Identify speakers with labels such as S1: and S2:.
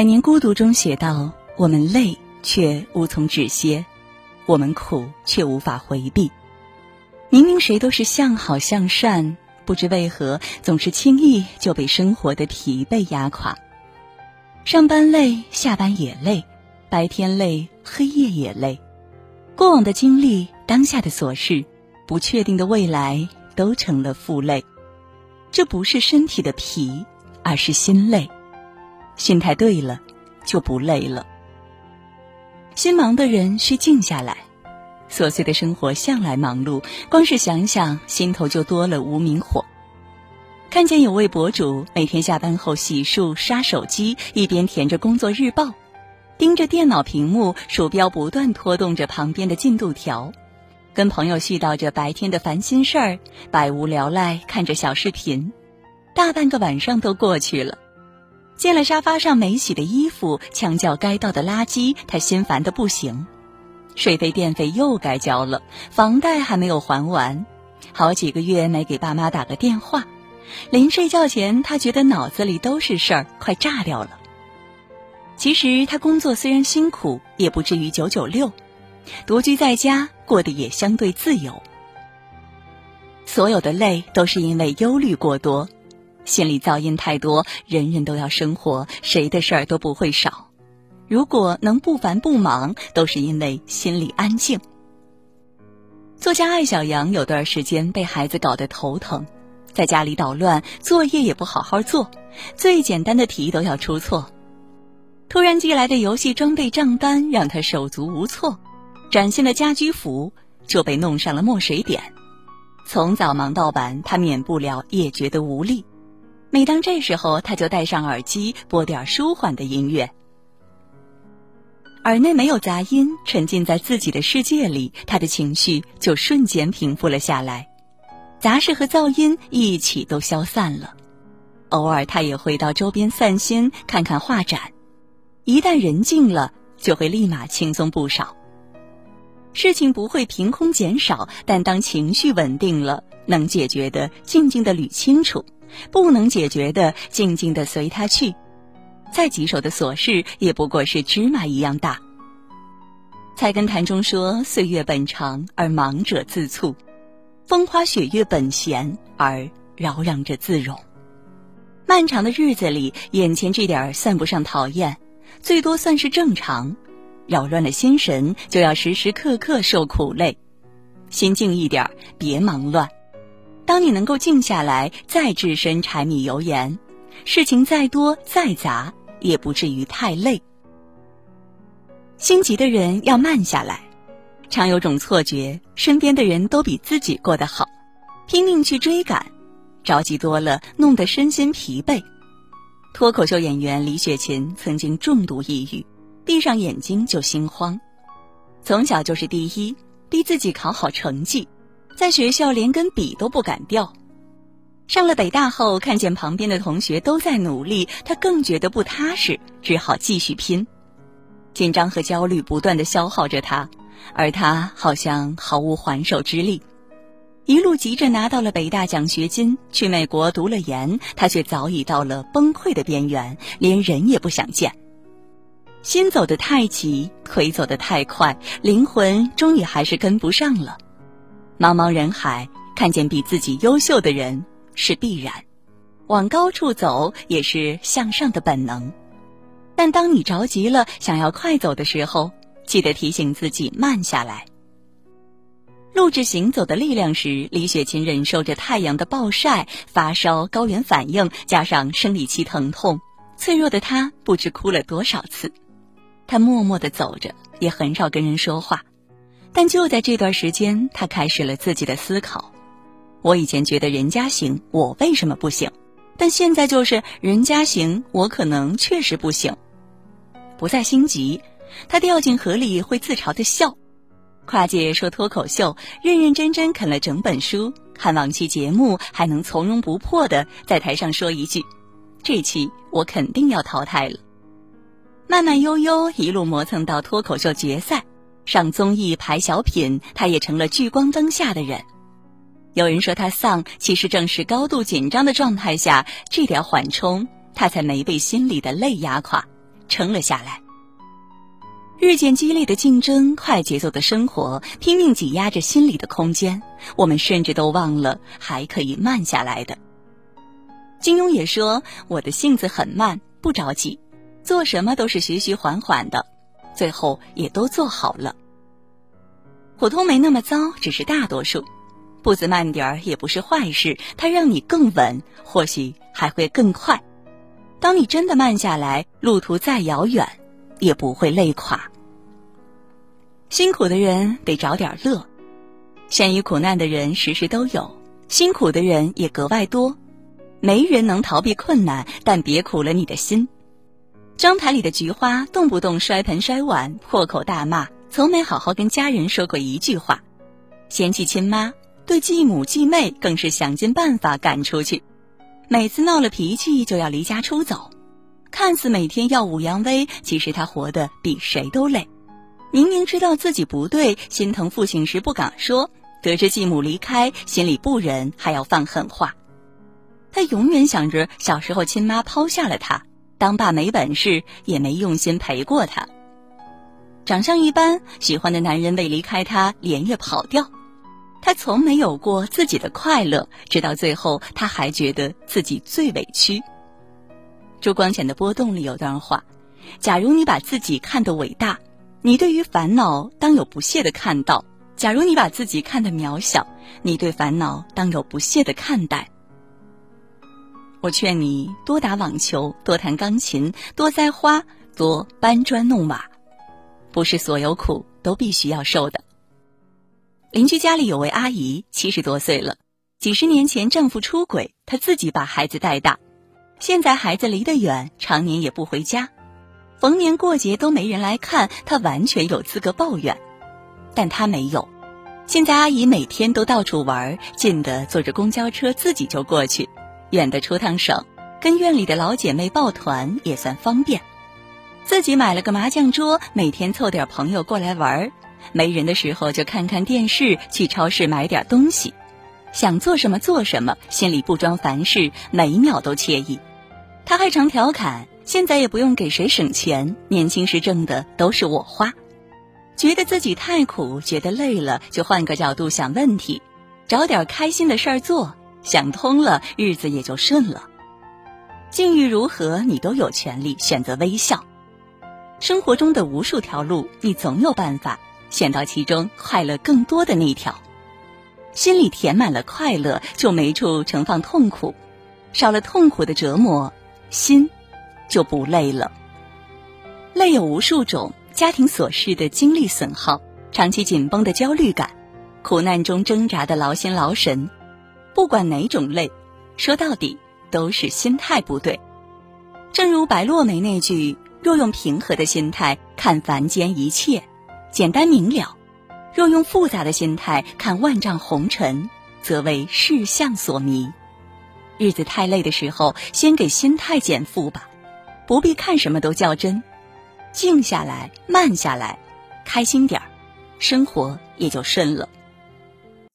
S1: 百年孤独》中写道：“我们累，却无从止歇；我们苦，却无法回避。明明谁都是向好向善，不知为何总是轻易就被生活的疲惫压垮。上班累，下班也累，白天累，黑夜也累。过往的经历，当下的琐事，不确定的未来，都成了负累。这不是身体的疲，而是心累。”心态对了，就不累了。心忙的人需静下来。琐碎的生活向来忙碌，光是想想，心头就多了无名火。看见有位博主每天下班后洗漱、刷手机，一边填着工作日报，盯着电脑屏幕，鼠标不断拖动着旁边的进度条，跟朋友絮叨着白天的烦心事儿，百无聊赖看着小视频，大半个晚上都过去了。见了沙发上没洗的衣服，墙角该倒的垃圾，他心烦的不行。水费电费又该交了，房贷还没有还完，好几个月没给爸妈打个电话。临睡觉前，他觉得脑子里都是事儿，快炸掉了。其实他工作虽然辛苦，也不至于九九六，独居在家，过得也相对自由。所有的累，都是因为忧虑过多。心里噪音太多，人人都要生活，谁的事儿都不会少。如果能不烦不忙，都是因为心里安静。作家艾小阳有段时间被孩子搞得头疼，在家里捣乱，作业也不好好做，最简单的题都要出错。突然寄来的游戏装备账单让他手足无措，崭新的家居服就被弄上了墨水点。从早忙到晚，他免不了也觉得无力。每当这时候，他就戴上耳机，播点舒缓的音乐。耳内没有杂音，沉浸在自己的世界里，他的情绪就瞬间平复了下来，杂事和噪音一起都消散了。偶尔，他也会到周边散心，看看画展。一旦人静了，就会立马轻松不少。事情不会凭空减少，但当情绪稳定了，能解决的，静静的捋清楚。不能解决的，静静的随他去。再棘手的琐事，也不过是芝麻一样大。菜根谭中说：“岁月本长，而忙者自促；风花雪月本闲，而扰攘者自容。”漫长的日子里，眼前这点儿算不上讨厌，最多算是正常。扰乱了心神，就要时时刻刻受苦累。心静一点，别忙乱。当你能够静下来，再置身柴米油盐，事情再多再杂，也不至于太累。心急的人要慢下来，常有种错觉，身边的人都比自己过得好，拼命去追赶，着急多了，弄得身心疲惫。脱口秀演员李雪琴曾经重度抑郁，闭上眼睛就心慌，从小就是第一，逼自己考好成绩。在学校连根笔都不敢掉，上了北大后，看见旁边的同学都在努力，他更觉得不踏实，只好继续拼。紧张和焦虑不断的消耗着他，而他好像毫无还手之力。一路急着拿到了北大奖学金，去美国读了研，他却早已到了崩溃的边缘，连人也不想见。心走得太急，腿走得太快，灵魂终于还是跟不上了。茫茫人海，看见比自己优秀的人是必然，往高处走也是向上的本能。但当你着急了，想要快走的时候，记得提醒自己慢下来。录制《行走的力量》时，李雪琴忍受着太阳的暴晒、发烧、高原反应，加上生理期疼痛，脆弱的她不知哭了多少次。她默默地走着，也很少跟人说话。但就在这段时间，他开始了自己的思考。我以前觉得人家行，我为什么不行？但现在就是人家行，我可能确实不行。不再心急，他掉进河里会自嘲的笑。跨界说脱口秀，认认真真啃了整本书，看往期节目还能从容不迫的在台上说一句：“这期我肯定要淘汰了。”慢慢悠悠一路磨蹭到脱口秀决赛。上综艺排小品，他也成了聚光灯下的人。有人说他丧，其实正是高度紧张的状态下，这点缓冲，他才没被心里的累压垮，撑了下来。日渐激烈的竞争，快节奏的生活，拼命挤压着心里的空间，我们甚至都忘了还可以慢下来的。金庸也说：“我的性子很慢，不着急，做什么都是徐徐缓缓的，最后也都做好了。普通没那么糟，只是大多数。步子慢点儿也不是坏事，它让你更稳，或许还会更快。当你真的慢下来，路途再遥远。”也不会累垮。辛苦的人得找点乐，善于苦难的人时时都有，辛苦的人也格外多。没人能逃避困难，但别苦了你的心。张台里的菊花动不动摔盆摔碗，破口大骂，从没好好跟家人说过一句话，嫌弃亲妈，对继母继妹更是想尽办法赶出去，每次闹了脾气就要离家出走。看似每天耀武扬威，其实他活得比谁都累。明明知道自己不对，心疼父亲时不敢说，得知继母离开，心里不忍，还要放狠话。他永远想着小时候亲妈抛下了他，当爸没本事，也没用心陪过他。长相一般，喜欢的男人为离开他连夜跑掉，他从没有过自己的快乐，直到最后，他还觉得自己最委屈。朱光潜的波动里有段话：“假如你把自己看得伟大，你对于烦恼当有不屑的看到；假如你把自己看得渺小，你对烦恼当有不屑的看待。”我劝你多打网球，多弹钢琴，多栽花，多搬砖弄瓦。不是所有苦都必须要受的。邻居家里有位阿姨，七十多岁了，几十年前丈夫出轨，她自己把孩子带大。现在孩子离得远，常年也不回家，逢年过节都没人来看，她完全有资格抱怨。但她没有。现在阿姨每天都到处玩，近的坐着公交车自己就过去，远的出趟省，跟院里的老姐妹抱团也算方便。自己买了个麻将桌，每天凑点朋友过来玩儿，没人的时候就看看电视，去超市买点东西，想做什么做什么，心里不装凡事，每秒都惬意。他还常调侃：“现在也不用给谁省钱，年轻时挣的都是我花。”觉得自己太苦，觉得累了，就换个角度想问题，找点开心的事儿做，想通了，日子也就顺了。境遇如何，你都有权利选择微笑。生活中的无数条路，你总有办法选到其中快乐更多的那条。心里填满了快乐，就没处盛放痛苦，少了痛苦的折磨。心就不累了。累有无数种：家庭琐事的精力损耗，长期紧绷的焦虑感，苦难中挣扎的劳心劳神。不管哪种累，说到底都是心态不对。正如白落梅那句：“若用平和的心态看凡间一切，简单明了；若用复杂的心态看万丈红尘，则为世相所迷。”日子太累的时候，先给心态减负吧，不必看什么都较真，静下来，慢下来，开心点儿，生活也就顺了。